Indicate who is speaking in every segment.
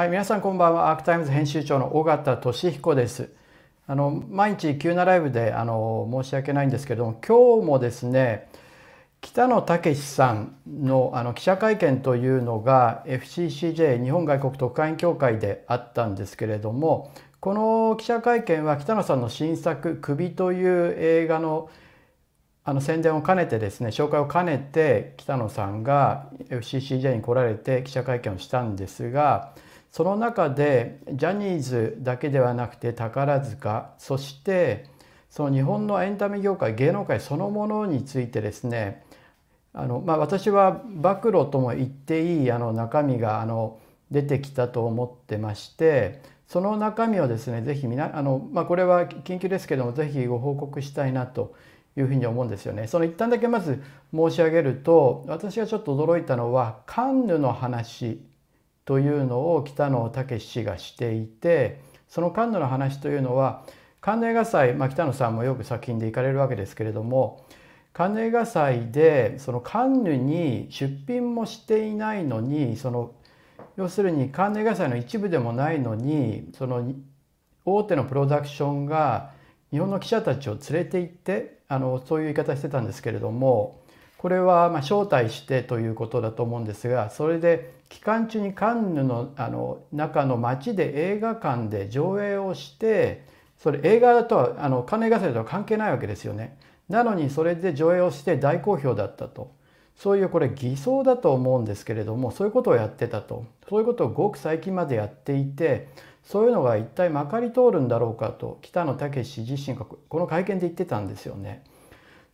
Speaker 1: はい、皆さんこんばんは。アークタイムズ編集長の尾形聡彦です。あの毎日急なライブであの申し訳ないんですけども、今日もですね、北野武さんのあの記者会見というのが FCCJ 日本外国特派員協会であったんですけれども、この記者会見は北野さんの新作「首」という映画のあの宣伝を兼ねてですね紹介を兼ねて北野さんが FCCJ に来られて記者会見をしたんですがその中でジャニーズだけではなくて宝塚そしてその日本のエンタメ業界芸能界そのものについてですねあの、まあ、私は暴露とも言っていいあの中身があの出てきたと思ってましてその中身をですね是非あの、まあ、これは緊急ですけども是非ご報告したいなというふうに思うんですよね。その一旦だけまず申し上げると私がちょっと驚いたのはカンヌの話というのを北野武氏がしていてそのカンヌの話というのはカンヌ映画祭、まあ、北野さんもよく作品で行かれるわけですけれどもカンヌ映画祭でそのカンヌに出品もしていないのにその要するにカンヌ映画祭の一部でもないのにその大手のプロダクションが日本の記者たちを連れて行ってあのそういう言い方してたんですけれどもこれはま招待してということだと思うんですがそれで期間中にカンヌのあの中の街で映画館で上映をしてそれ映画だとはあのカンヌ映画祭とは関係ないわけですよね。なのにそれで上映をして大好評だったと。そういうこれ偽装だと思うんですけれどもそういうことをやってたとそういうことをごく最近までやっていてそういうのが一体まかり通るんだろうかと北野武自身がこの会見で言ってたんですよね。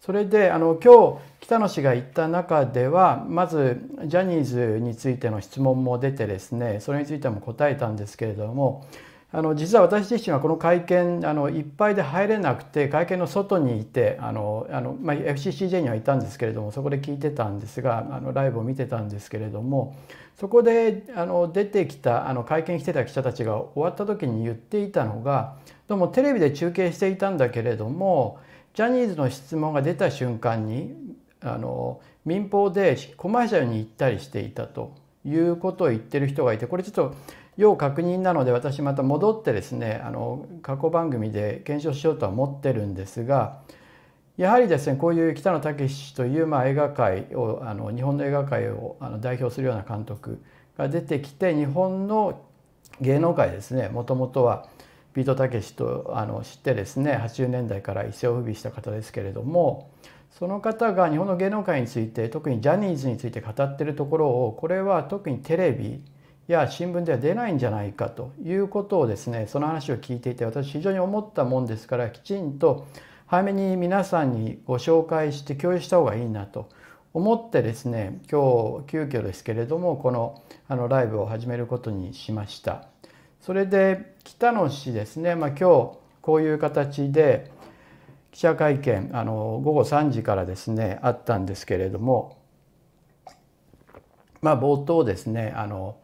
Speaker 1: それであの今日北野氏が言った中ではまずジャニーズについての質問も出てですねそれについても答えたんですけれどもあの実は私自身はこの会見あのいっぱいで入れなくて会見の外にいてあのあの、まあ、FCCJ にはいたんですけれどもそこで聞いてたんですがあのライブを見てたんですけれどもそこであの出てきたあの会見してた記者たちが終わった時に言っていたのがどうもテレビで中継していたんだけれどもジャニーズの質問が出た瞬間にあの民放でコマーシャルに行ったりしていたということを言ってる人がいてこれちょっと要確認なので私また戻ってですねあの過去番組で検証しようとは思ってるんですがやはりですねこういう北野武というまあ映画界をあの日本の映画界をあの代表するような監督が出てきて日本の芸能界ですねもともとは。ビートたけしとあの知ってですね80年代から一世を風靡した方ですけれどもその方が日本の芸能界について特にジャニーズについて語ってるところをこれは特にテレビや新聞では出ないんじゃないかということをですねその話を聞いていて私非常に思ったもんですからきちんと早めに皆さんにご紹介して共有した方がいいなと思ってですね今日急遽ですけれどもこのあのライブを始めることにしました。それで北野氏ですね、まあ、今日こういう形で記者会見あの午後3時からですねあったんですけれどもまあ冒頭ですねあの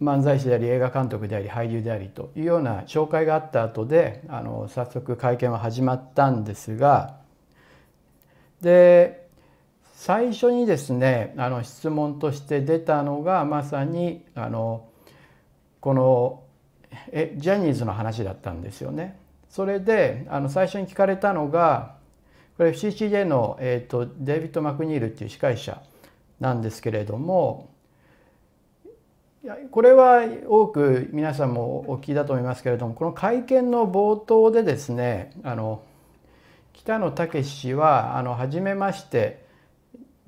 Speaker 1: 漫才師であり映画監督であり俳優でありというような紹介があった後であの早速会見は始まったんですがで最初にですねあの質問として出たのがまさにあのこのえジャニーズの話だったんですよね。それであの最初に聞かれたのがこれ FCCJ の、えーとデイビッド・マクニールっていう司会者なんですけれどもこれは多く皆さんもお聞きだと思いますけれどもこの会見の冒頭でですねあの北野武氏はあの初めまして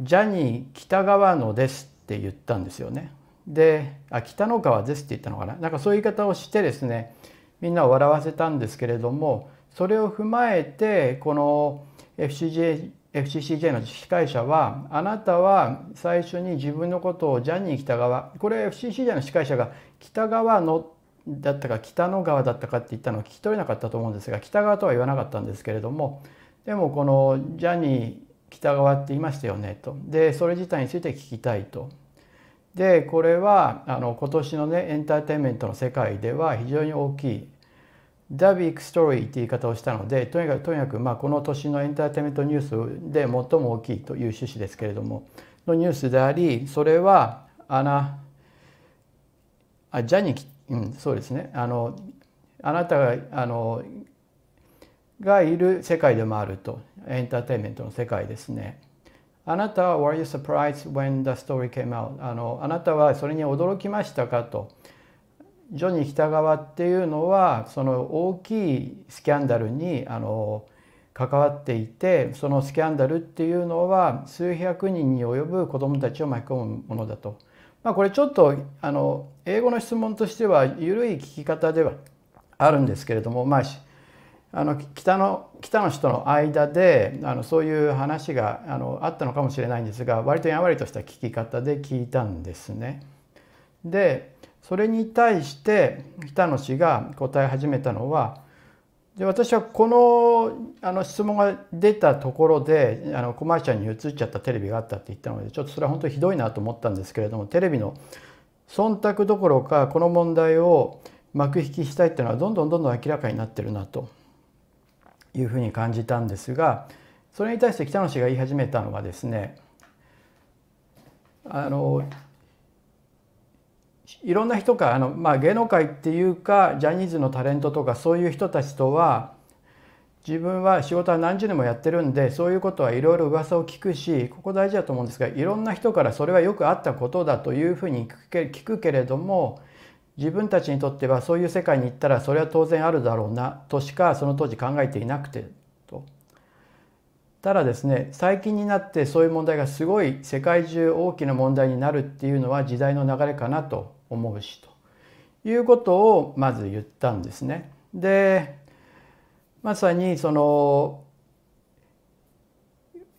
Speaker 1: ジャニー北川野ですって言ったんですよね。であ北野川ですって言ったのかな？なんかそういう言い方をしてですねみんなを笑わせたんですけれどもそれを踏まえてこの FCJ FCCJ の司会者はあなたは最初に自分のことをジャニー北川これ FCCJ の司会者が北川のだったか北野川だったかって言ったのを聞き取れなかったと思うんですが北川とは言わなかったんですけれどもでもこのジャニー北川って言いましたよねとでそれ自体について聞きたいと。でこれはあの今年のねエンターテインメントの世界では非常に大きい The Big Story って言い方をしたのでとにかくとにかくまあこの年のエンターテインメントニュースで最も大きいという趣旨ですけれどものニュースでありそれはアナあジャニー、うん、そうですねあのあなたがあのがいる世界でもあるとエンターテインメントの世界ですね。あなたは Were you surprised when the story came out? あのあなたはそれに驚きましたか？と。ジョニー北川っていうのはその大きいスキャンダルにあの関わっていてそのスキャンダルっていうのは数百人に及ぶ子どもたちを巻き込むものだと。まあ、これちょっとあの英語の質問としては緩い聞き方ではあるんですけれども、まあ、あの北の北の人の間であのそういう話があのあったのかもしれないんですが割とやんわりとした聞き方で聞いたんですね。でそれに対して北野氏が答え始めたのはで私はこのあの質問が出たところであのコマーシャルに映っちゃったテレビがあったって言ったのでちょっとそれは本当にひどいなと思ったんですけれどもテレビの忖度どころかこの問題を幕引きしたいっていうのはどんどんどんどん明らかになってるなというふうに感じたんですがそれに対して北野氏が言い始めたのはですねあのいろんな人かあの、まあ、芸能界っていうかジャニーズのタレントとかそういう人たちとは自分は仕事は何十年もやってるんでそういうことはいろいろ噂を聞くしここ大事だと思うんですがいろんな人からそれはよくあったことだというふうに聞くけれども自分たちにとってはそういう世界に行ったらそれは当然あるだろうなとしかその当時考えていなくてと。ただですね最近になってそういう問題がすごい世界中大きな問題になるっていうのは時代の流れかなと思うしということをまず言ったんですね。でまさにその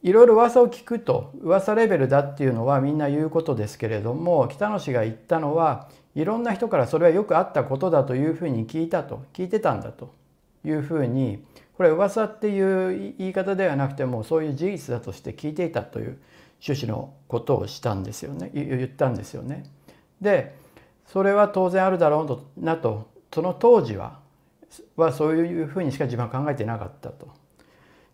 Speaker 1: いろいろ噂を聞くと噂レベルだっていうのはみんな言うことですけれども北野氏が言ったのはいろんな人からそれはよくあったことだというふうに聞いたと聞いてたんだというふうにこれ噂っていう言い方ではなくてもそういう事実だとして聞いていたという趣旨のことをしたんですよね言ったんですよね。でそれは当然あるだろうなとその当時ははそういうふうにしか自分は考えてなかったと。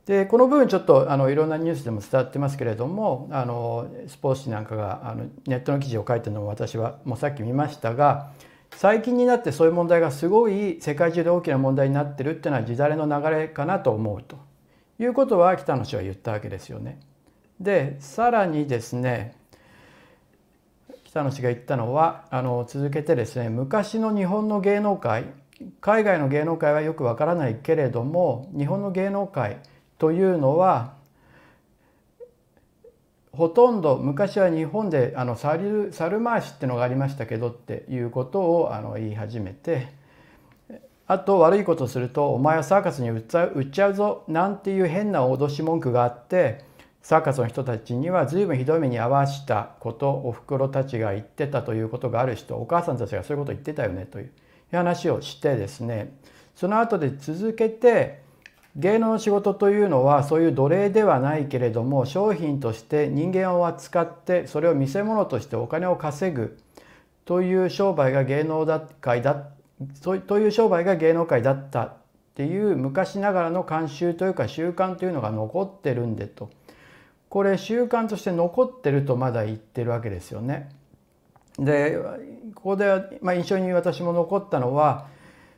Speaker 1: でこの部分ちょっとあのいろんなニュースでも伝わってますけれどもあのスポーツ紙なんかがあのネットの記事を書いてるのも私はもうさっき見ましたが最近になってそういう問題がすごい世界中で大きな問題になってるっていうのは時代の流れかなと思うということは北野氏は言ったわけですよね。でさらにですね北野氏が言ったのはあの続けてですね昔の日本の芸能界海外の芸能界はよくわからないけれども日本の芸能界というのはほとんど昔は日本であの猿猿回しってのがありましたけどっていうことをあの言い始めてあと悪いことすると「お前はサーカスに売っちゃうぞ」なんていう変な脅し文句があってサーカスの人たちには随分ひどい目に遭わしたことおふくろたちが言ってたということがある人お母さんたちがそういうこと言ってたよねという話をしてですねその後で続けて芸能の仕事というのはそういう奴隷ではないけれども商品として人間を扱ってそれを見せ物としてお金を稼ぐという商売が芸能界だという商売が芸能界だったっていう昔ながらの慣習というか習慣というのが残ってるんでと。これ習慣として残ってるとまだ言ってるわけですよね。でここで、まあ、印象に私も残ったのは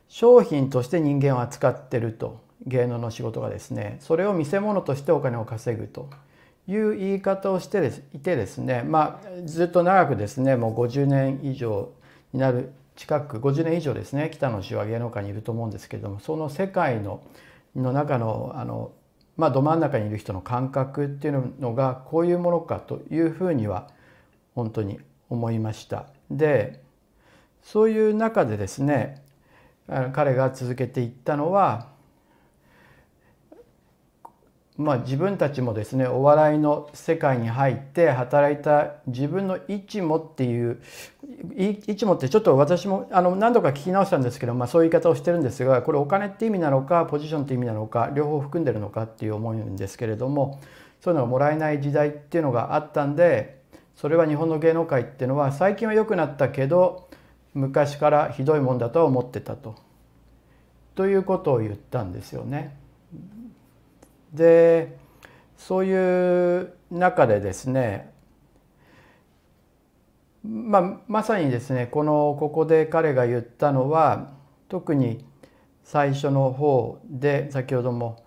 Speaker 1: 商品として人間を扱ってると芸能の仕事がですねそれを見せ物としてお金を稼ぐという言い方をしていてですねまあずっと長くですねもう50年以上になる近く50年以上ですね北野氏は芸能界にいると思うんですけれどもその世界のの中のあのまあ、ど真ん中にいる人の感覚っていうのがこういうものかというふうには本当に思いました。でそういう中でですね彼が続けていったのはまあ、自分たちもですねお笑いの世界に入って働いた自分の位置もっていう位置もってちょっと私もあの何度か聞き直したんですけど、まあ、そういう言い方をしてるんですがこれお金って意味なのかポジションって意味なのか両方含んでるのかっていう思うんですけれどもそういうのがもらえない時代っていうのがあったんでそれは日本の芸能界っていうのは最近は良くなったけど昔からひどいもんだとは思ってたと。ということを言ったんですよね。でそういう中でですねまあ、まさにですねこのここで彼が言ったのは特に最初の方で先ほども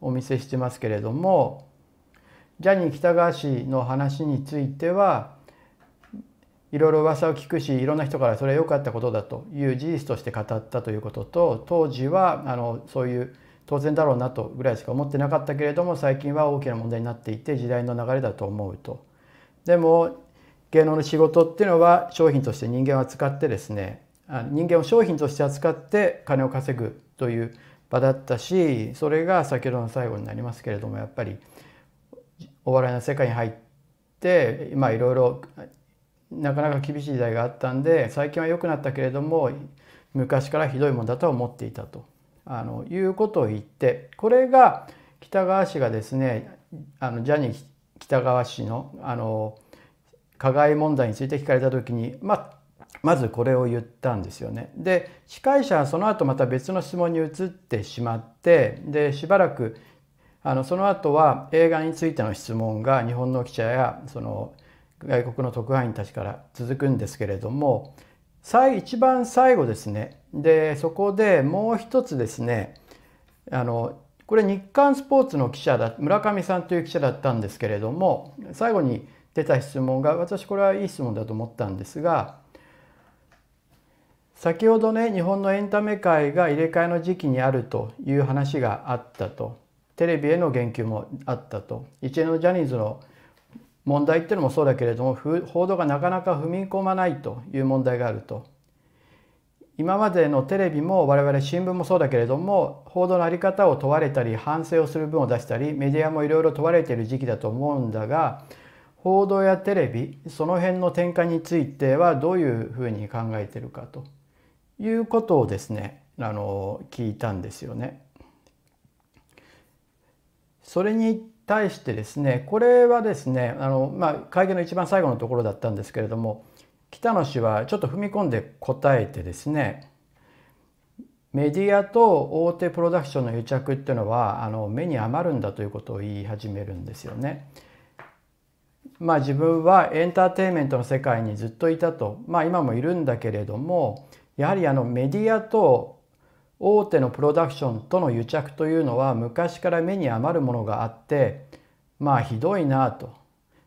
Speaker 1: お見せしてますけれどもジャニー喜多川氏の話についてはいろいろ噂を聞くしいろんな人からそれは良かったことだという事実として語ったということと当時はあのそういう当然だろうなとぐらいしか思ってなかったけれども最近は大きな問題になっていて時代の流れだと思うと。でも芸能の仕事っていうのは商品として人間を扱ってですね人間を商品として扱って金を稼ぐという場だったしそれが先ほどの最後になりますけれどもやっぱりお笑いの世界に入ってまあいろいろなかなか厳しい時代があったんで最近は良くなったけれども昔からひどいもんだとは思っていたとあのいうことを言ってこれが北川氏がですねあのジャニー北川氏のあの加害問題について聞かれた時に、ま、まずこれを言ったんですよね。で司会者はその後また別の質問に移ってしまってでしばらくあのその後は映画についての質問が日本の記者やその外国の特派員たちから続くんですけれども一番最後ですね。でそこでもう一つですね。あのこれ日刊スポーツの記者だ村上さんという記者だったんですけれども最後に出た質問が私これはいい質問だと思ったんですが先ほどね日本のエンタメ界が入れ替えの時期にあるという話があったと。テレビへの言及もあったと。一連のジャニーズの問題っていうのもそうだけれども報道がなかなか踏み込まないという問題があると今までのテレビも我々新聞もそうだけれども報道の在り方を問われたり反省をする分を出したりメディアもいろいろ問われている時期だと思うんだが報道やテレビその辺の転換についてはどういうふうに考えてるかということをですねあの聞いたんですよね。それに対してですねこれはですねあの、まあ、会見の一番最後のところだったんですけれども北野氏はちょっと踏み込んで答えてですねメディアと大手プロダクションの癒着っていうのはあの目に余るんだということを言い始めるんですよね。まあ自分はエンターテインメントの世界にずっといたとまあ今もいるんだけれどもやはりあのメディアと大手のプロダクションとの癒着というのは昔から目に余るものがあってまあひどいなと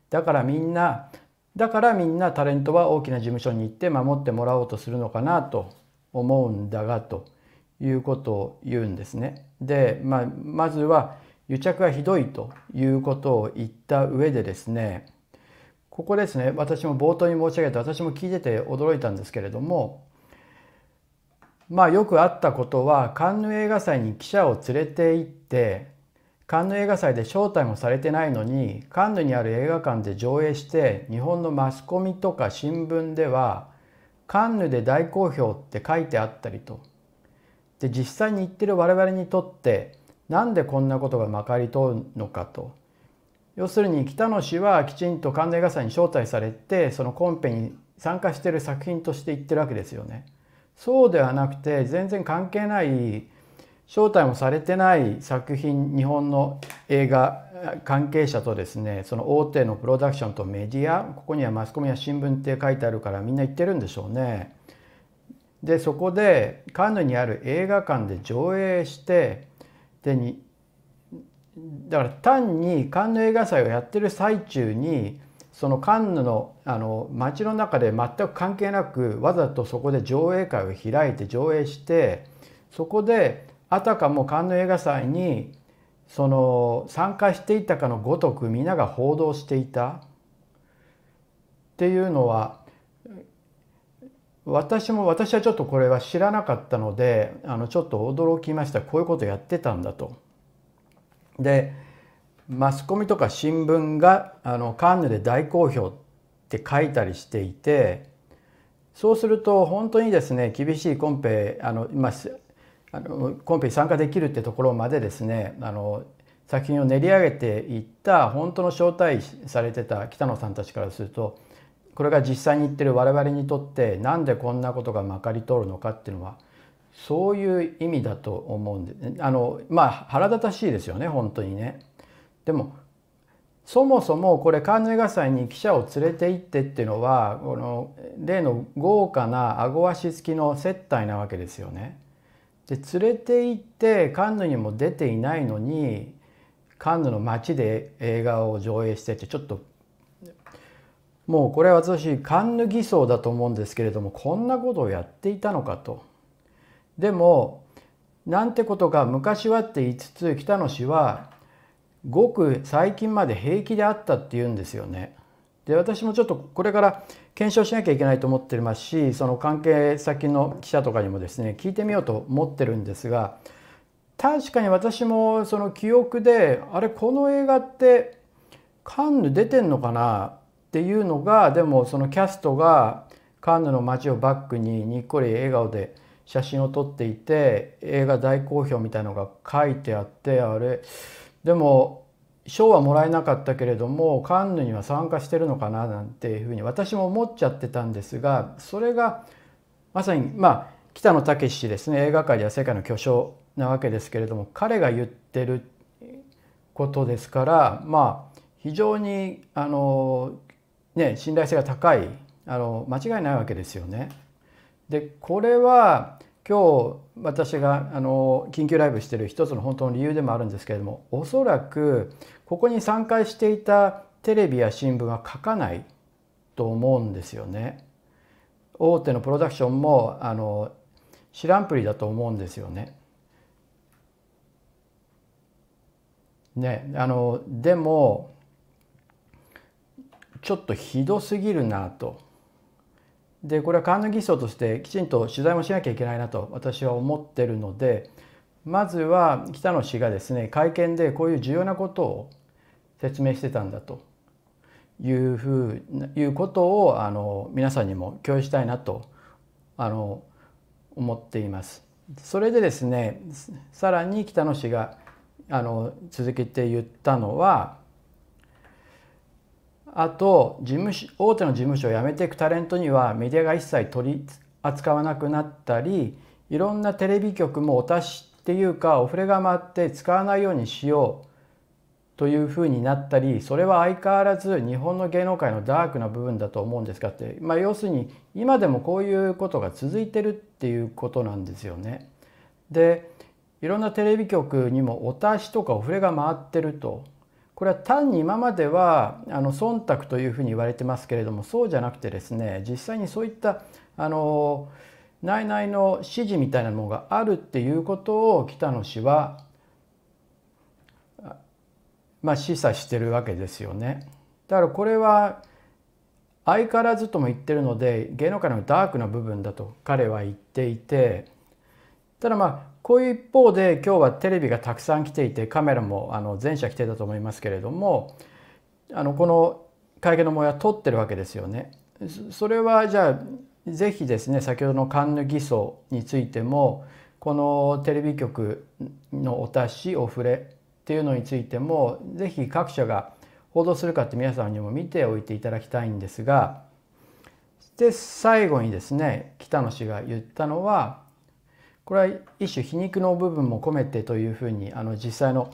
Speaker 1: だからみんなだからみんなタレントは大きな事務所に行って守ってもらおうとするのかなと思うんだがということを言うんですね。で、まあ、まずは癒着がひどいということを言った上でですねここですね私も冒頭に申し上げた私も聞いてて驚いたんですけれどもまあよくあったことはカンヌ映画祭に記者を連れて行ってカンヌ映画祭で招待もされてないのにカンヌにある映画館で上映して日本のマスコミとか新聞ではカンヌで大好評って書いてあったりとで実際に行ってる我々にとってなんでこんなことがまかり通るのかと要するに北野氏はきちんとカンヌ映画祭に招待されてそのコンペに参加してる作品として行ってるわけですよね。そうではなくて全然関係ない招待もされてない作品日本の映画関係者とですねその大手のプロダクションとメディアここにはマスコミや新聞って書いてあるからみんな言ってるんでしょうね。でそこでカンヌにある映画館で上映してでにだから単にカンヌ映画祭をやってる最中にそのカンヌのあの街の中で全く関係なくわざとそこで上映会を開いて上映してそこであたかもカンヌ映画祭にその参加していたかのごとく皆が報道していたっていうのは私も私はちょっとこれは知らなかったのであのちょっと驚きましたこういうことやってたんだと。でマスコミとか新聞があのカンヌで大好評って書いたりしていてそうすると本当にですね厳しいコンペあの、まあ、あのコンペに参加できるってところまでですねあの作品を練り上げていった本当の招待されてた北野さんたちからするとこれが実際に言ってる我々にとってなんでこんなことがまかり通るのかっていうのはそういう意味だと思うんであのまあ腹立たしいですよね本当にね。でもそもそもこれカンヌ映画祭に記者を連れて行ってっていうのはこの例の豪華な顎足付きの接待なわけですよね。で連れて行ってカンヌにも出ていないのにカンヌの街で映画を上映してってちょっともうこれは私カンヌ偽装だと思うんですけれどもこんなことをやっていたのかと。でもなんてことが昔はって言いつつ北野氏はごく最近まで平気であったって言うんですよね。で私もちょっとこれから検証しなきゃいけないと思ってますしその関係先の記者とかにもですね聞いてみようと思ってるんですが確かに私もその記憶であれこの映画ってカンヌ出てんのかなっていうのがでもそのキャストがカンヌの街をバックににっこり笑顔で写真を撮っていて映画大好評みたいのが書いてあってあれでも賞はもらえなかったけれどもカンヌには参加してるのかななんていうふうに私も思っちゃってたんですがそれがまさにまあ北野武氏ですね映画界では世界の巨匠なわけですけれども彼が言ってることですからまあ非常にあの、ね、信頼性が高いあの間違いないわけですよね。でこれは今日私があの緊急ライブしてる一つの本当の理由でもあるんですけれどもおそらくここに参加していたテレビや新聞は書かないと思うんですよね。大手のプロダクションもあの知らんぷりだと思うんですよね。ねあのでもちょっとひどすぎるなと。でこれはカンヌ偽装としてきちんと取材もしなきゃいけないなと私は思ってるのでまずは北野氏がですね会見でこういう重要なことを説明してたんだというふういうことをあの皆さんにも共有したいなとあの思っています。それでですねさらに北野氏があの続けて言ったのはあと事務所大手の事務所を辞めていくタレントにはメディアが一切取り扱わなくなったりいろんなテレビ局もお達しっていうかお触れが回って使わないようにしようというふうになったりそれは相変わらず日本の芸能界のダークな部分だと思うんですかって、まあ、要するに今でもこういうことが続いてるっていうことなんですよね。でいろんなテレビ局にもお達しとかお触れが回ってるとこれは単に今まではあの忖度というふうに言われてますけれどもそうじゃなくてですね実際にそういったあの内々の指示みたいなものがあるっていうことを北野氏はまあ示唆してるわけですよね。だからこれは相変わらずとも言ってるので芸能界のダークな部分だと彼は言っていてただまあこういう一方で今日はテレビがたくさん来ていてカメラもあの全社来てたと思いますけれどもあのこの会見の模様は撮ってるわけですよね。それはじゃあぜひですね先ほどのカンヌ偽装についてもこのテレビ局のお達しお触れっていうのについてもぜひ各社が報道するかって皆さんにも見ておいていただきたいんですがで最後にですね北野氏が言ったのはこれは一種皮肉の部分も込めてというふうにあの実際の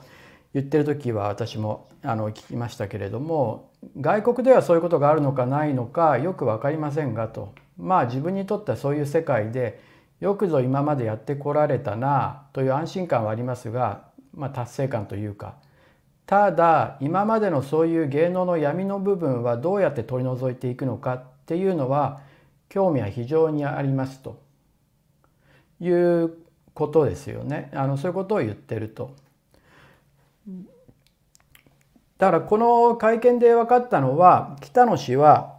Speaker 1: 言ってる時は私もあの聞きましたけれども外国ではそういうことがあるのかないのかよく分かりませんがと。まあ自分にとってはそういう世界でよくぞ今までやってこられたなという安心感はありますが、まあ、達成感というか。ただ今までのそういう芸能の闇の部分はどうやって取り除いていくのかっていうのは興味は非常にありますと。いうことですよねあのそういうことを言ってると。だからこの会見で分かったのは北野氏は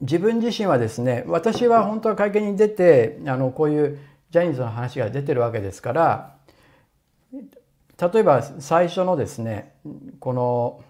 Speaker 1: 自分自身はですね私は本当は会見に出てあのこういうジャニーズの話が出てるわけですから例えば最初のですねこの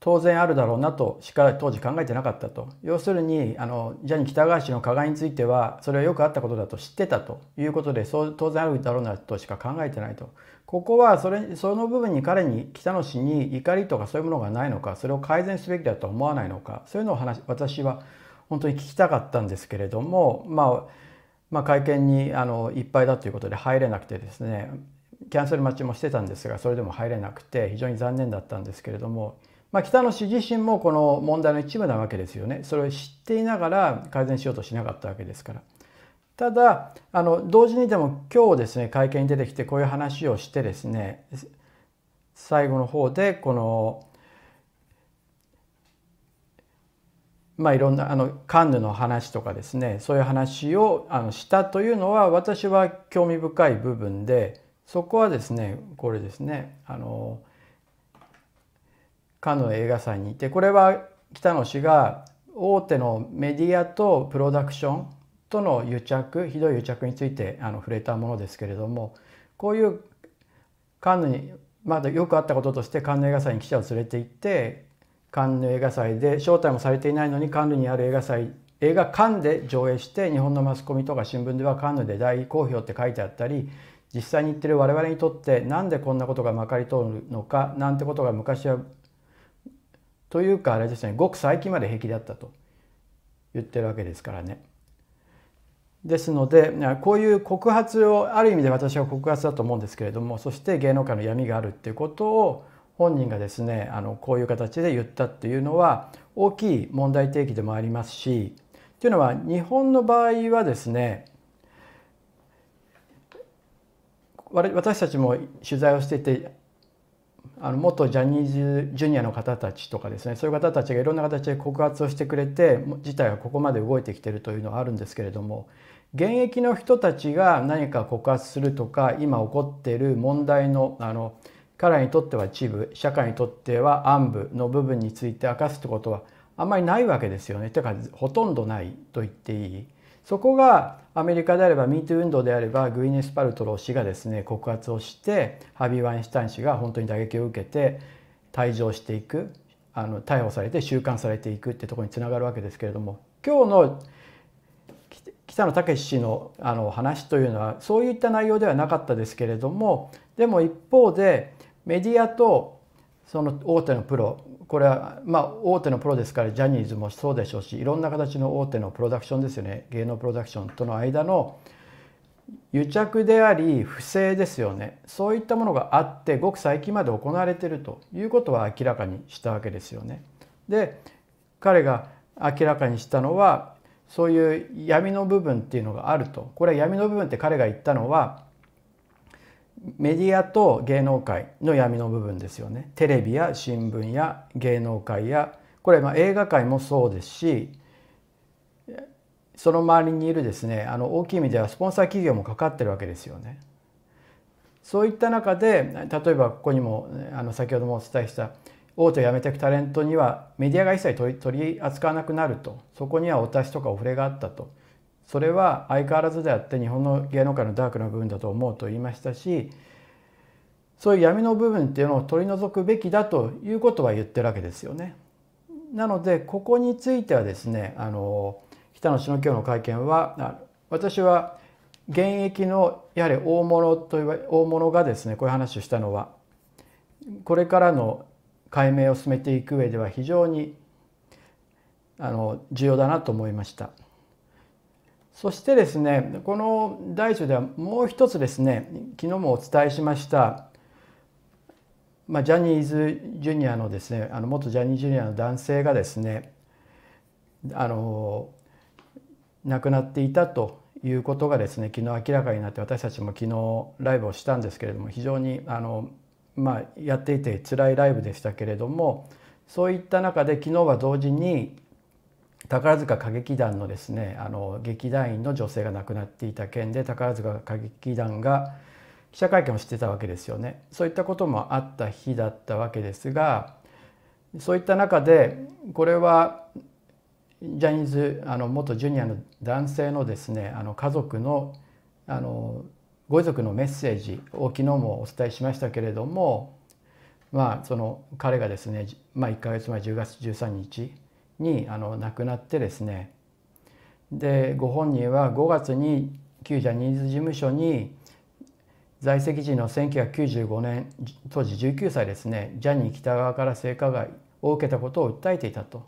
Speaker 1: 当然あるだろうなとしか当時考えてなかったと。要するにあのジャニー喜多川氏の加害についてはそれはよくあったことだと知ってたと。いうことでそう当然あるだろうなとしか考えてないと。ここはそれその部分に彼に北野氏に怒りとかそういうものがないのかそれを改善すべきだと思わないのかそういうのを話私は本当に聞きたかったんですけれどもまあまあ、会見にあのいっぱいだということで入れなくてですねキャンセル待ちもしてたんですがそれでも入れなくて非常に残念だったんですけれども、まあ、北野氏自身もこの問題の一部なわけですよねそれを知っていながら改善しようとしなかったわけですから。ただあの同時にでも今日ですね会見に出てきてこういう話をしてですね最後の方でこのまあいろんなあのカンヌの話とかですねそういう話をあのしたというのは私は興味深い部分でそこはですねこれですねあのカンヌ映画祭に。いてこれは北野氏が大手のメディアとプロダクションとの癒着ひどい癒着についてあの触れたものですけれどもこういうカンヌにまだよくあったこととしてカンヌ映画祭に記者を連れて行ってカンヌ映画祭で招待もされていないのにカンヌにある映画祭映画館で上映して日本のマスコミとか新聞ではカンヌで大好評って書いてあったり実際に言ってる我々にとってなんでこんなことがまかり通るのかなんてことが昔はというかあれですねごく最近まで平気だったと言ってるわけですからね。ですのでこういう告発をある意味で私は告発だと思うんですけれどもそして芸能界の闇があるっていうことを本人がですねあのこういう形で言ったっていうのは大きい問題提起でもありますしというのは日本の場合はですね私たちも取材をしていてあの元ジャニーズジュニアの方たちとかですねそういう方たちがいろんな形で告発をしてくれて事態がここまで動いてきてるというのはあるんですけれども現役の人たちが何か告発するとか今起こっている問題のあの彼らにとっては一部社会にとっては暗部の部分について明かすってことはあんまりないわけですよね。というかほとんどないと言っていい。そこがアメリカであれば MeToo 運動であればグイネス・パルトロー氏がですね告発をしてハビー・ワインシュタイン氏が本当に打撃を受けて退場していくあの逮捕されて収監されていくってとこにつながるわけですけれども今日の北野武氏のあの話というのはそういった内容ではなかったですけれどもでも一方でメディアとその大手のプロこれはまあ大手のプロですからジャニーズもそうでしょうしいろんな形の大手のプロダクションですよね。芸能プロダクションとの間の癒着であり不正ですよね。そういったものがあってごく最近まで行われているということは明らかにしたわけですよね。で彼が明らかにしたのはそういう闇の部分っていうのがあると。これは闇の部分って彼が言ったのはメディアと芸能界の闇の部分ですよね。テレビや新聞や芸能界やこれまあ映画界もそうですしその周りにいるですねあの大きい意味ではスポンサー企業もかかってるわけですよね。そういった中で例えばここにもあの先ほどもお伝えした大手を辞めていくタレントにはメディアが一切取り扱わなくなると。そこにはお達しとかお触れがあったと。それは相変わらずであって日本の芸能界のダークな部分だと思うと言いましたしそういう闇の部分っていうのを取り除くべきだということは言ってるわけですよね。なのでここについてはですねあの北野氏の今日の会見は私は現役のやはり大物と言わ大物がですねこういう話をしたのはこれからの解明を進めていく上では非常にあの重要だなと思いました。そしてですねこの大書ではもう一つですね昨日もお伝えしました、まあ、ジャニーズジュニアのですねあの元ジャニーズジュニアの男性がですねあの亡くなっていたということがですね昨日明らかになって私たちも昨日ライブをしたんですけれども非常にあの、まあ、やっていて辛いライブでしたけれどもそういった中で昨日は同時に宝塚歌劇団のですねあの劇団員の女性が亡くなっていた件で宝塚歌劇団が記者会見をしてたわけですよね。そういったこともあった日だったわけですがそういった中でこれはジャニーズあの元ジュニアの男性のですねあの家族のあのご遺族のメッセージを昨日もお伝えしましたけれどもまあその彼がですね、まあ、1か月前10月13日にあの亡くなってですねでご本人は5月に旧ジャニーズ事務所に在籍時の1995年当時19歳ですねジャニー喜多川から性加害を受けたことを訴えていたと。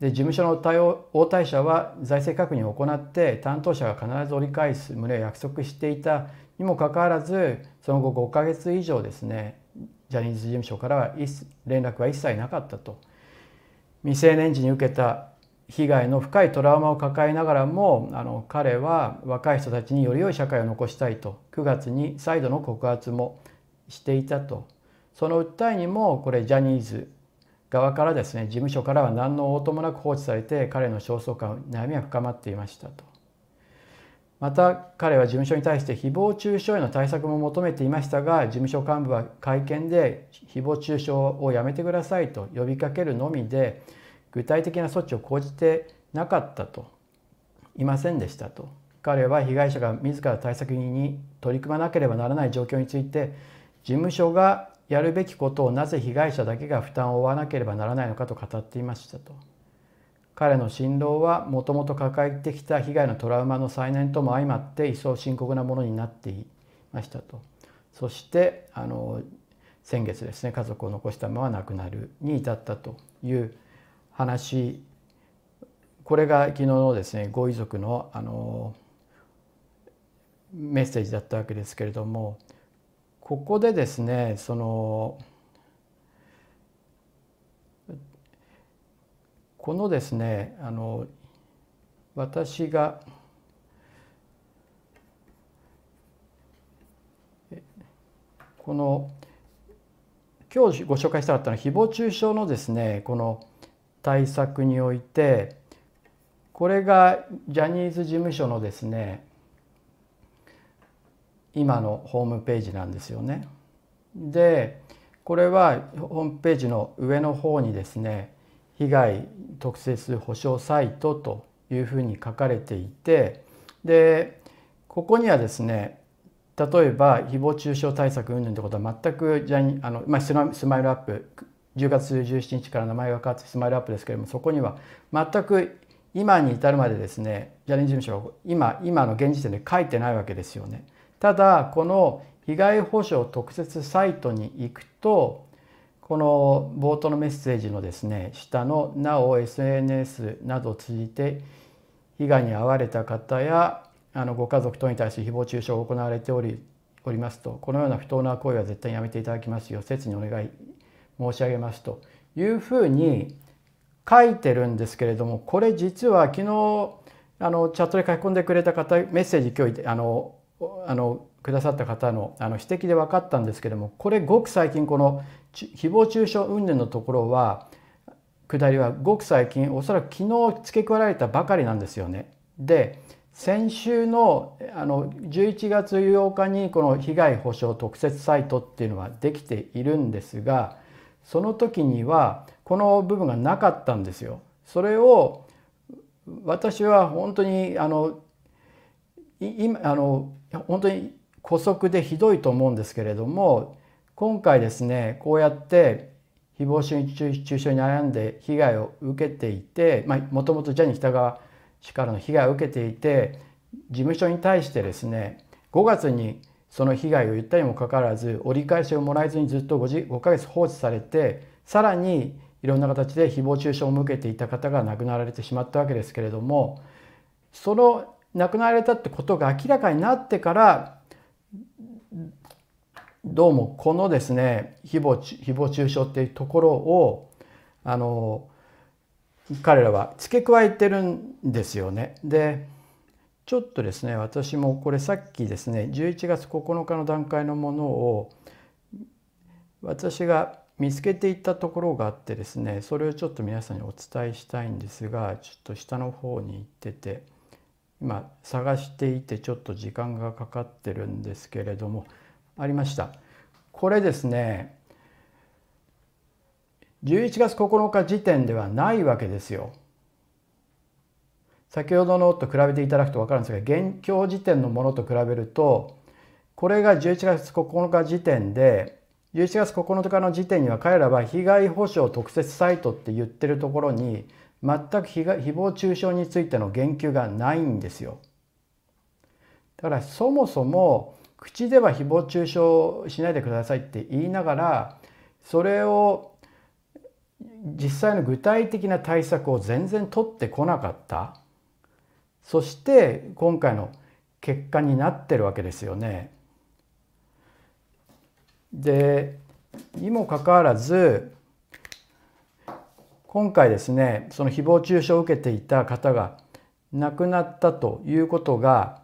Speaker 1: で事務所の対応応対者は財政確認を行って担当者が必ず折り返す旨を約束していたにもかかわらずその後5か月以上ですねジャニーズ事務所からは連絡は一切なかったと未成年時に受けた被害の深いトラウマを抱えながらもあの彼は若い人たちにより良い社会を残したいと9月に再度の告発もしていたと。その訴えにもこれジャニーズ側からですね事務所からは何の応答もなく放置されて彼の焦燥感悩みは深まっていましたと。また彼は事務所に対して誹謗中傷への対策も求めていましたが事務所幹部は会見で誹謗中傷をやめてくださいと呼びかけるのみで具体的な措置を講じてなかったといませんでしたと。彼は被害者が自ら対策に取り組まなければならない状況について事務所がやるべきことをなぜ被害者だけが負担を負わなければならないのかと語っていましたと。彼の心労はもともと抱えてきた被害のトラウマの再燃とも相まって一層深刻なものになっていましたと。そしてあの先月ですね家族を残したまま亡くなるに至ったという話。これが昨日のですねご遺族のあのメッセージだったわけですけれどもここでですねそのこのですねあの私がこの今日ご紹介したかったのは誹謗中傷のですねこの対策においてこれがジャニーズ事務所のですね今のホームページなんですよね。でこれはホームページの上の方にですね被害特設保障サイトというふうに書かれていてでここにはですね例えば誹謗中傷対策云々ってことは全くジャニあの、まあ、スマイルアップ10月17日から名前が変わってスマイルアップですけれどもそこには全く今に至るまでですねジャニーズ事務所は今今の現時点で書いてないわけですよね。ただこの被害保障特設サイトに行くとこの冒頭のメッセージのですね下のなお SNS などを通じて被害に遭われた方やあのご家族等に対する誹謗中傷が行われておりおりますとこのような不当な行為は絶対にやめていただきますよう切にお願い申し上げますというふうに書いてるんですけれどもこれ実は昨日あのチャットで書き込んでくれた方メッセージ今日あのあのくださった方のあの指摘で分かったんですけどもこれごく最近この誹謗中傷云々のところは下りはごく最近おそらく昨日付け加えられたばかりなんですよね。で先週のあの11月8日にこの被害保障特設サイトっていうのはできているんですがその時にはこの部分がなかったんですよ。それを私は本当にあの今あの本当に姑息でひどいと思うんですけれども今回ですねこうやって誹謗中傷に悩んで被害を受けていてもともとジャニー喜多川氏からの被害を受けていて事務所に対してですね5月にその被害を言ったにもかかわらず折り返しをもらえずにずっと 5, 5ヶ月放置されてさらにいろんな形で誹謗中傷を向けていた方が亡くなられてしまったわけですけれどもその亡くなられたってことが明らかになってからどうもこのですね誹謗誹謗中傷っていうところをあの彼らは付け加えてるんですよね。でちょっとですね私もこれさっきですね11月9日の段階のものを私が見つけていったところがあってですねそれをちょっと皆さんにお伝えしたいんですがちょっと下の方に行ってて今探していてちょっと時間がかかってるんですけれどもありましたこれですね11月9日時点ではないわけですよ先ほどのと比べていただくと分かるんですが現況時点のものと比べるとこれが11月9日時点で11月9日の時点には彼らは被害保障特設サイトって言ってるところに全く誹謗中傷についての言及がないんですよ。だからそもそも口では誹謗中傷しないでくださいって言いながらそれを実際の具体的な対策を全然取ってこなかったそして今回の結果になってるわけですよね。でにもかかわらず今回ですねその誹謗中傷を受けていた方が亡くなったということが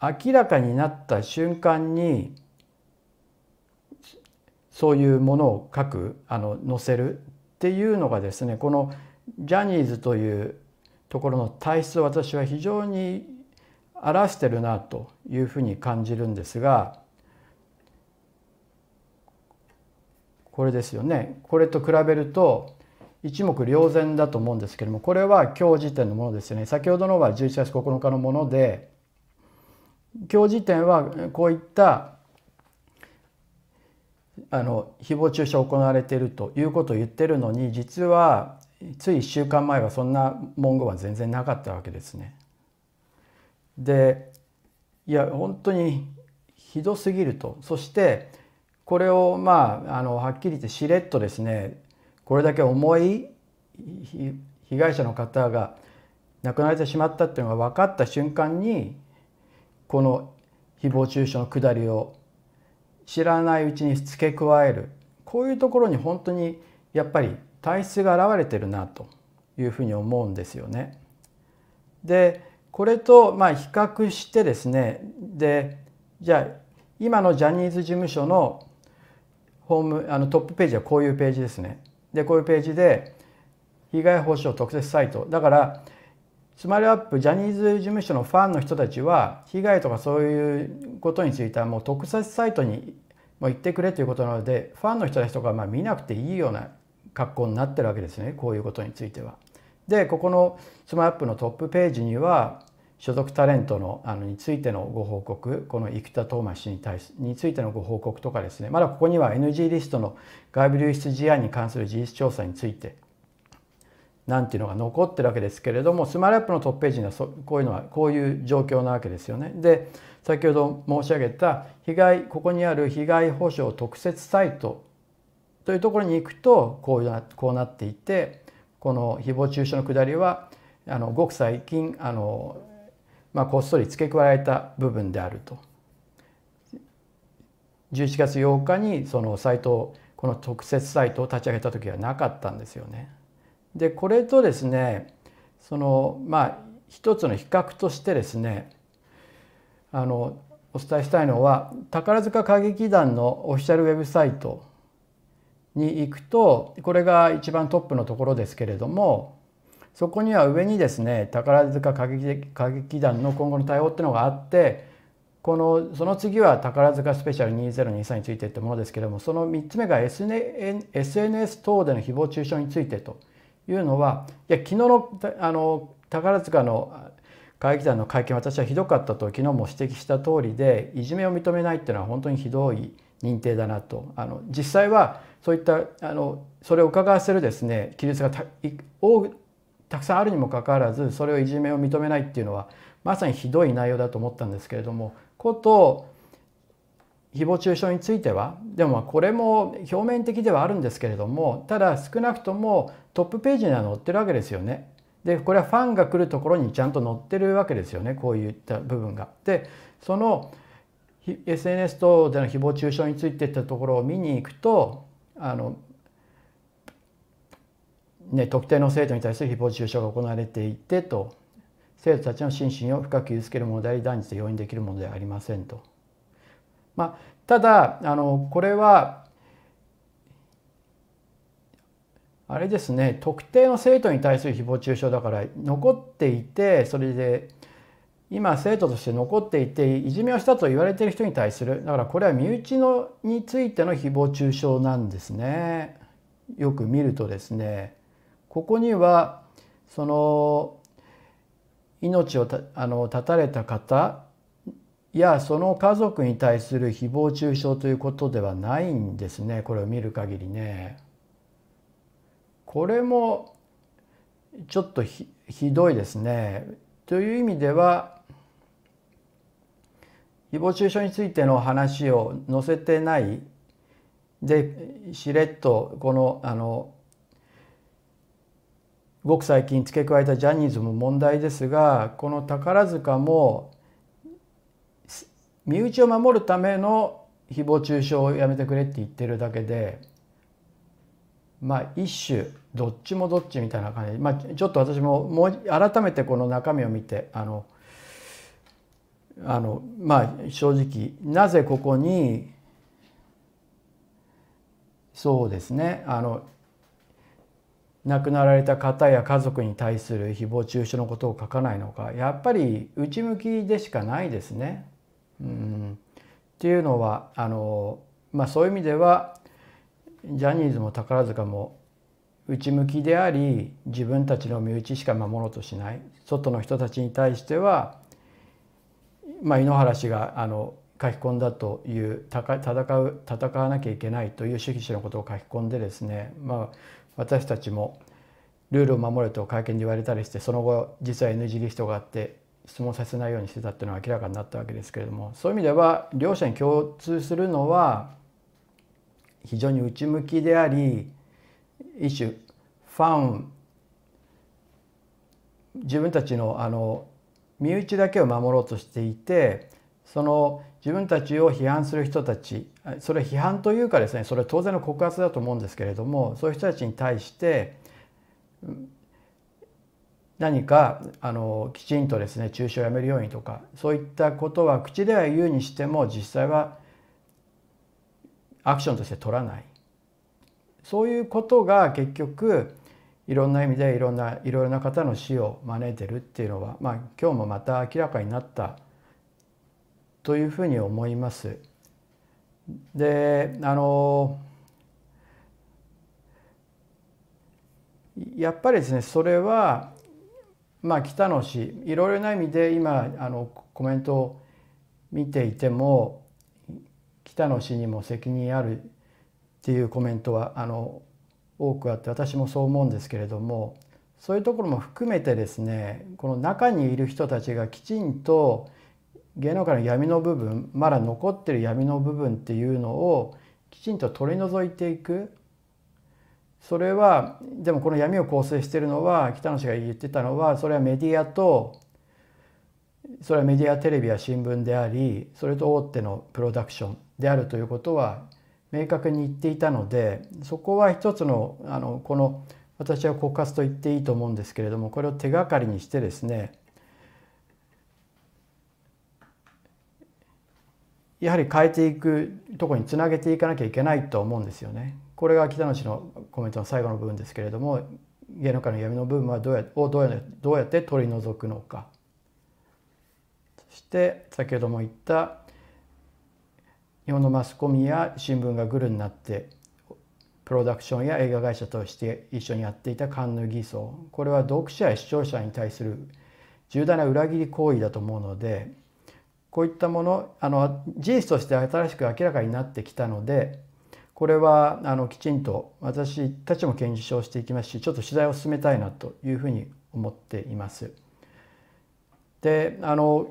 Speaker 1: 明らかになった瞬間にそういうものを書くあの載せるっていうのがですねこのジャニーズというところの体質を私は非常に表してるなというふうに感じるんですがこれですよね。これと比べると一目瞭然だと思うんですけれどもこれは今日時点のものですよね。先ほどのは11月9日のもので今日時点はこういったあの誹謗中傷行われているということを言ってるのに実はつい1週間前はそんな文言は全然なかったわけですね。でいや本当にひどすぎるとそしてこれをまああのはっきり言ってしれっとですねこれだけ重い被害者の方が亡くなれてしまったっていうのが分かった瞬間にこの誹謗中傷のくだりを知らないうちに付け加えるこういうところに本当にやっぱり体質が現れてるなというふうに思うんですよね。でこれとまあ比較してですねでじゃあ今のジャニーズ事務所のホームあのトップページはこういうページですね。でこういうページで被害報酬特設サイトだからスマイルアップジャニーズ事務所のファンの人たちは被害とかそういうことについてはもう特設サイトにもう行ってくれということなのでファンの人たちとかまあ見なくていいような格好になってるわけですねこういうことについては。でここのスマイルアップのトップページには所属タレントのあのについてのご報告この生田斗真氏に対しについてのご報告とかですねまだここには NG リストの外部流出事案に関する事実調査についてなんていうのが残ってるわけですけれどもスマイルアップのトップページにはそこういうのはこういう状況なわけですよね。で先ほど申し上げた被害ここにある被害保障特設サイトというところに行くとこうなこうなっていてこの誹謗中傷のくだりはあのごく最近あの、まあ、こっそり付け加えられた部分であると。11月8日にそのサイトこの特設サイトを立ち上げた時はなかったんですよね。でこれとですねそのまあ一つの比較としてですねあのお伝えしたいのは宝塚歌劇団のオフィシャルウェブサイトに行くとこれが一番トップのところですけれどもそこには上にですね宝塚歌劇歌劇団の今後の対応っていうのがあってこのその次は宝塚スペシャル2023についてってものですけれどもその3つ目が SNS 等での誹謗中傷についてというのはいや昨日のあの宝塚の会議団の会見私はひどかったと昨日も指摘した通りでいじめを認めないっていうのは本当にひどい認定だなと。あの実際はそういったあのそれを伺わせるですね記述がたたくさんあるにもかかわらずそれをいじめを認めないっていうのはまさにひどい内容だと思ったんですけれどもこと誹謗中傷についてはでもこれも表面的ではあるんですけれどもただ少なくともトップページには載ってるわけですよね。でこれはファンが来るところにちゃんと載ってるわけですよねこういった部分が。でその SNS 等での誹謗中傷についていったところを見に行くとあの、ね、特定の生徒に対する誹謗中傷が行われていてと生徒たちの心身を深く傷つけるものであり断じて容認できるものではありませんと。まあ、ただあのこれはあれですね特定の生徒に対する誹謗中傷だから残っていてそれで今生徒として残っていていじめをしたと言われている人に対するだからこれは身内のについての誹謗中傷なんですね。よく見るとですねここにはその命をあの絶たれた方やその家族に対する誹謗中傷ということではないんですねこれを見る限りね。これもちょっとひどいですね。という意味では誹謗中傷についての話を載せてないでしれっとこのあのごく最近付け加えたジャニーズも問題ですがこの宝塚も身内を守るための誹謗中傷をやめてくれって言ってるだけでまあ一種どっちもどっちみたいな感じ、まあ、ちょっと私ももう改めてこの中身を見てあのあのまあ正直なぜここにそうですねあの亡くなられた方や家族に対する誹謗中傷のことを書かないのかやっぱり内向きでしかないですね。うん、っていうのはあの、まあ、そういう意味ではジャニーズも宝塚も内向きであり自分たちの身内しか守ろうとしない外の人たちに対しては、まあ、井ノ原氏があの書き込んだという戦う戦わなきゃいけないという主義者のことを書き込んでですね、まあ、私たちもルールを守れと会見で言われたりしてその後実は NG リストがあって質問させないようにしてたっていうのは明らかになったわけですけれどもそういう意味では両者に共通するのは非常に内向きであり一種ファン自分たちのあの身内だけを守ろうとしていてその自分たちを批判する人たちそれ批判というかですねそれは当然の告発だと思うんですけれどもそういう人たちに対して何かあのきちんとですね中傷をやめるようにとかそういったことは口では言うにしても実際はアクションとして取らないそういうことが結局いろんな意味でいろんないろいろな方の死を招いてるっていうのは、まあ、今日もまた明らかになったというふうに思います。であのやっぱりですねそれはまあ北野氏いろいろな意味で今あのコメントを見ていても北野氏にも責任あるっていうコメントはあの多くあって私もそう思うんですけれどもそういうところも含めてですねこの中にいる人たちがきちんと芸能界の闇の部分まだ残ってる闇の部分っていうのをきちんと取り除いていく。それはでもこの闇を構成しているのは北野氏が言ってたのはそれはメディアとそれはメディアテレビや新聞でありそれと大手のプロダクションであるということは明確に言っていたのでそこは一つのあのこの私は告発と言っていいと思うんですけれどもこれを手がかりにしてですねやはり変えていくとこにつなげていかなきゃいけないと思うんですよね。これが北野氏のコメントの最後の部分ですけれども芸能界の闇の部分はどうやをどうやどうやって取り除くのか。そして先ほども言った日本のマスコミや新聞がグルになってプロダクションや映画会社として一緒にやっていたカンヌ偽装これは読者や視聴者に対する重大な裏切り行為だと思うのでこういったものあの事実として新しく明らかになってきたのでこれはあのきちんと私たちも検証していきますしちょっと取材を進めたいなというふうに思っています。であの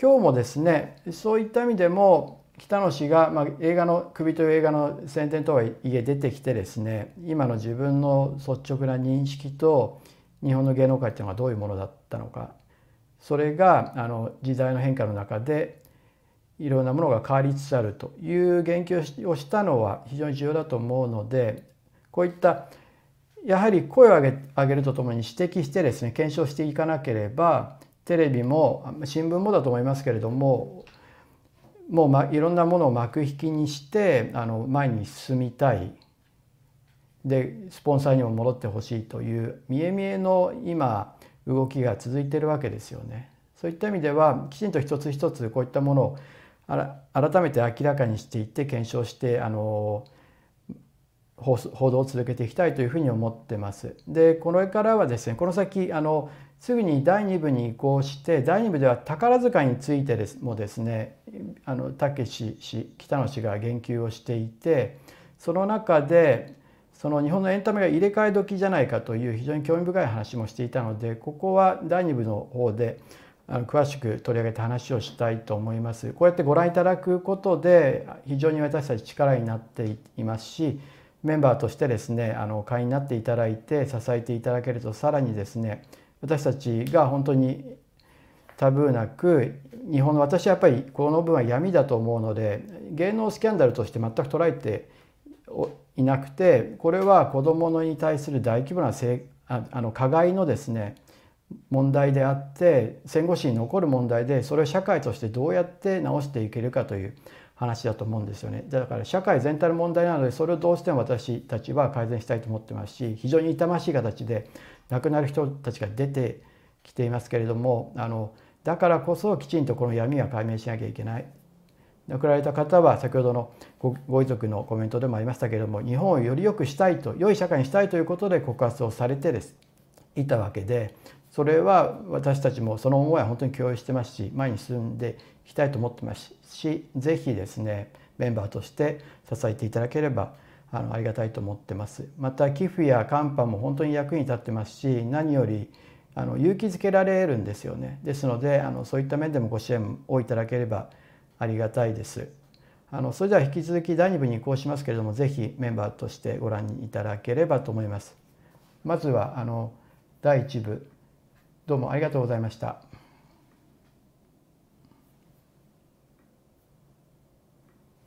Speaker 1: 今日もですねそういった意味でも北野氏が、まあ、映画の「首」という映画の宣伝とはいえ出てきてですね今の自分の率直な認識と日本の芸能界っていうのがどういうものだったのかそれがあの時代の変化の中でいろんなものが変わりつつあるという言及をしたのは非常に重要だと思うのでこういったやはり声を上げるとともに指摘してですね検証していかなければテレビも新聞もだと思いますけれどももう、ま、いろんなものを幕引きにしてあの前に進みたいでスポンサーにも戻ってほしいという見え見えの今動きが続いているわけですよね。そういった意味ではきちんと一つ一つこういったものを改めて明らかにしていって検証してあの報道を続けていきたいというふうに思ってます。でこれからはですねこの先あのすぐに第2部に移行して第2部では宝塚についてですもですねあのたけし氏北野氏が言及をしていてその中でその日本のエンタメが入れ替え時じゃないかという非常に興味深い話もしていたのでここは第2部の方で詳しく取り上げて話をしたいと思います。こうやってご覧いただくことで非常に私たち力になっていますしメンバーとしてですねあの会員になっていただいて支えていただけるとさらにですね私たちが本当にタブーなく日本の私はやっぱりこの部分は闇だと思うので芸能スキャンダルとして全く捉えていなくてこれは子どもに対する大規模なせああの加害のですね問題であって戦後史に残る問題でそれを社会としてどうやって直していけるかという話だと思うんですよね。だから社会全体の問題なのでそれをどうしても私たちは改善したいと思ってますし非常に痛ましい形で亡くなる人たちが出てきていますけれどもあのだからこそきちんとこの闇は解明しなきゃいけない。亡くなられた方は先ほどのご遺族のコメントでもありましたけれども日本をより良くしたいと良い社会にしたいということで告発をされてです。いたわけでそれは私たちもその思いは本当に共有してますし前に進んでいきたいと思ってますし是非ですねメンバーとして支えていただければあのありがたいと思ってます。また寄付やカンパも本当に役に立ってますし何よりあの勇気づけられるんですよね。ですのであのそういった面でもご支援をいただければありがたいです。あのそれでは引き続き第2部に移行しますけれども是非メンバーとしてご覧いただければと思います。まずはあの第1部。どうもありがとうございました。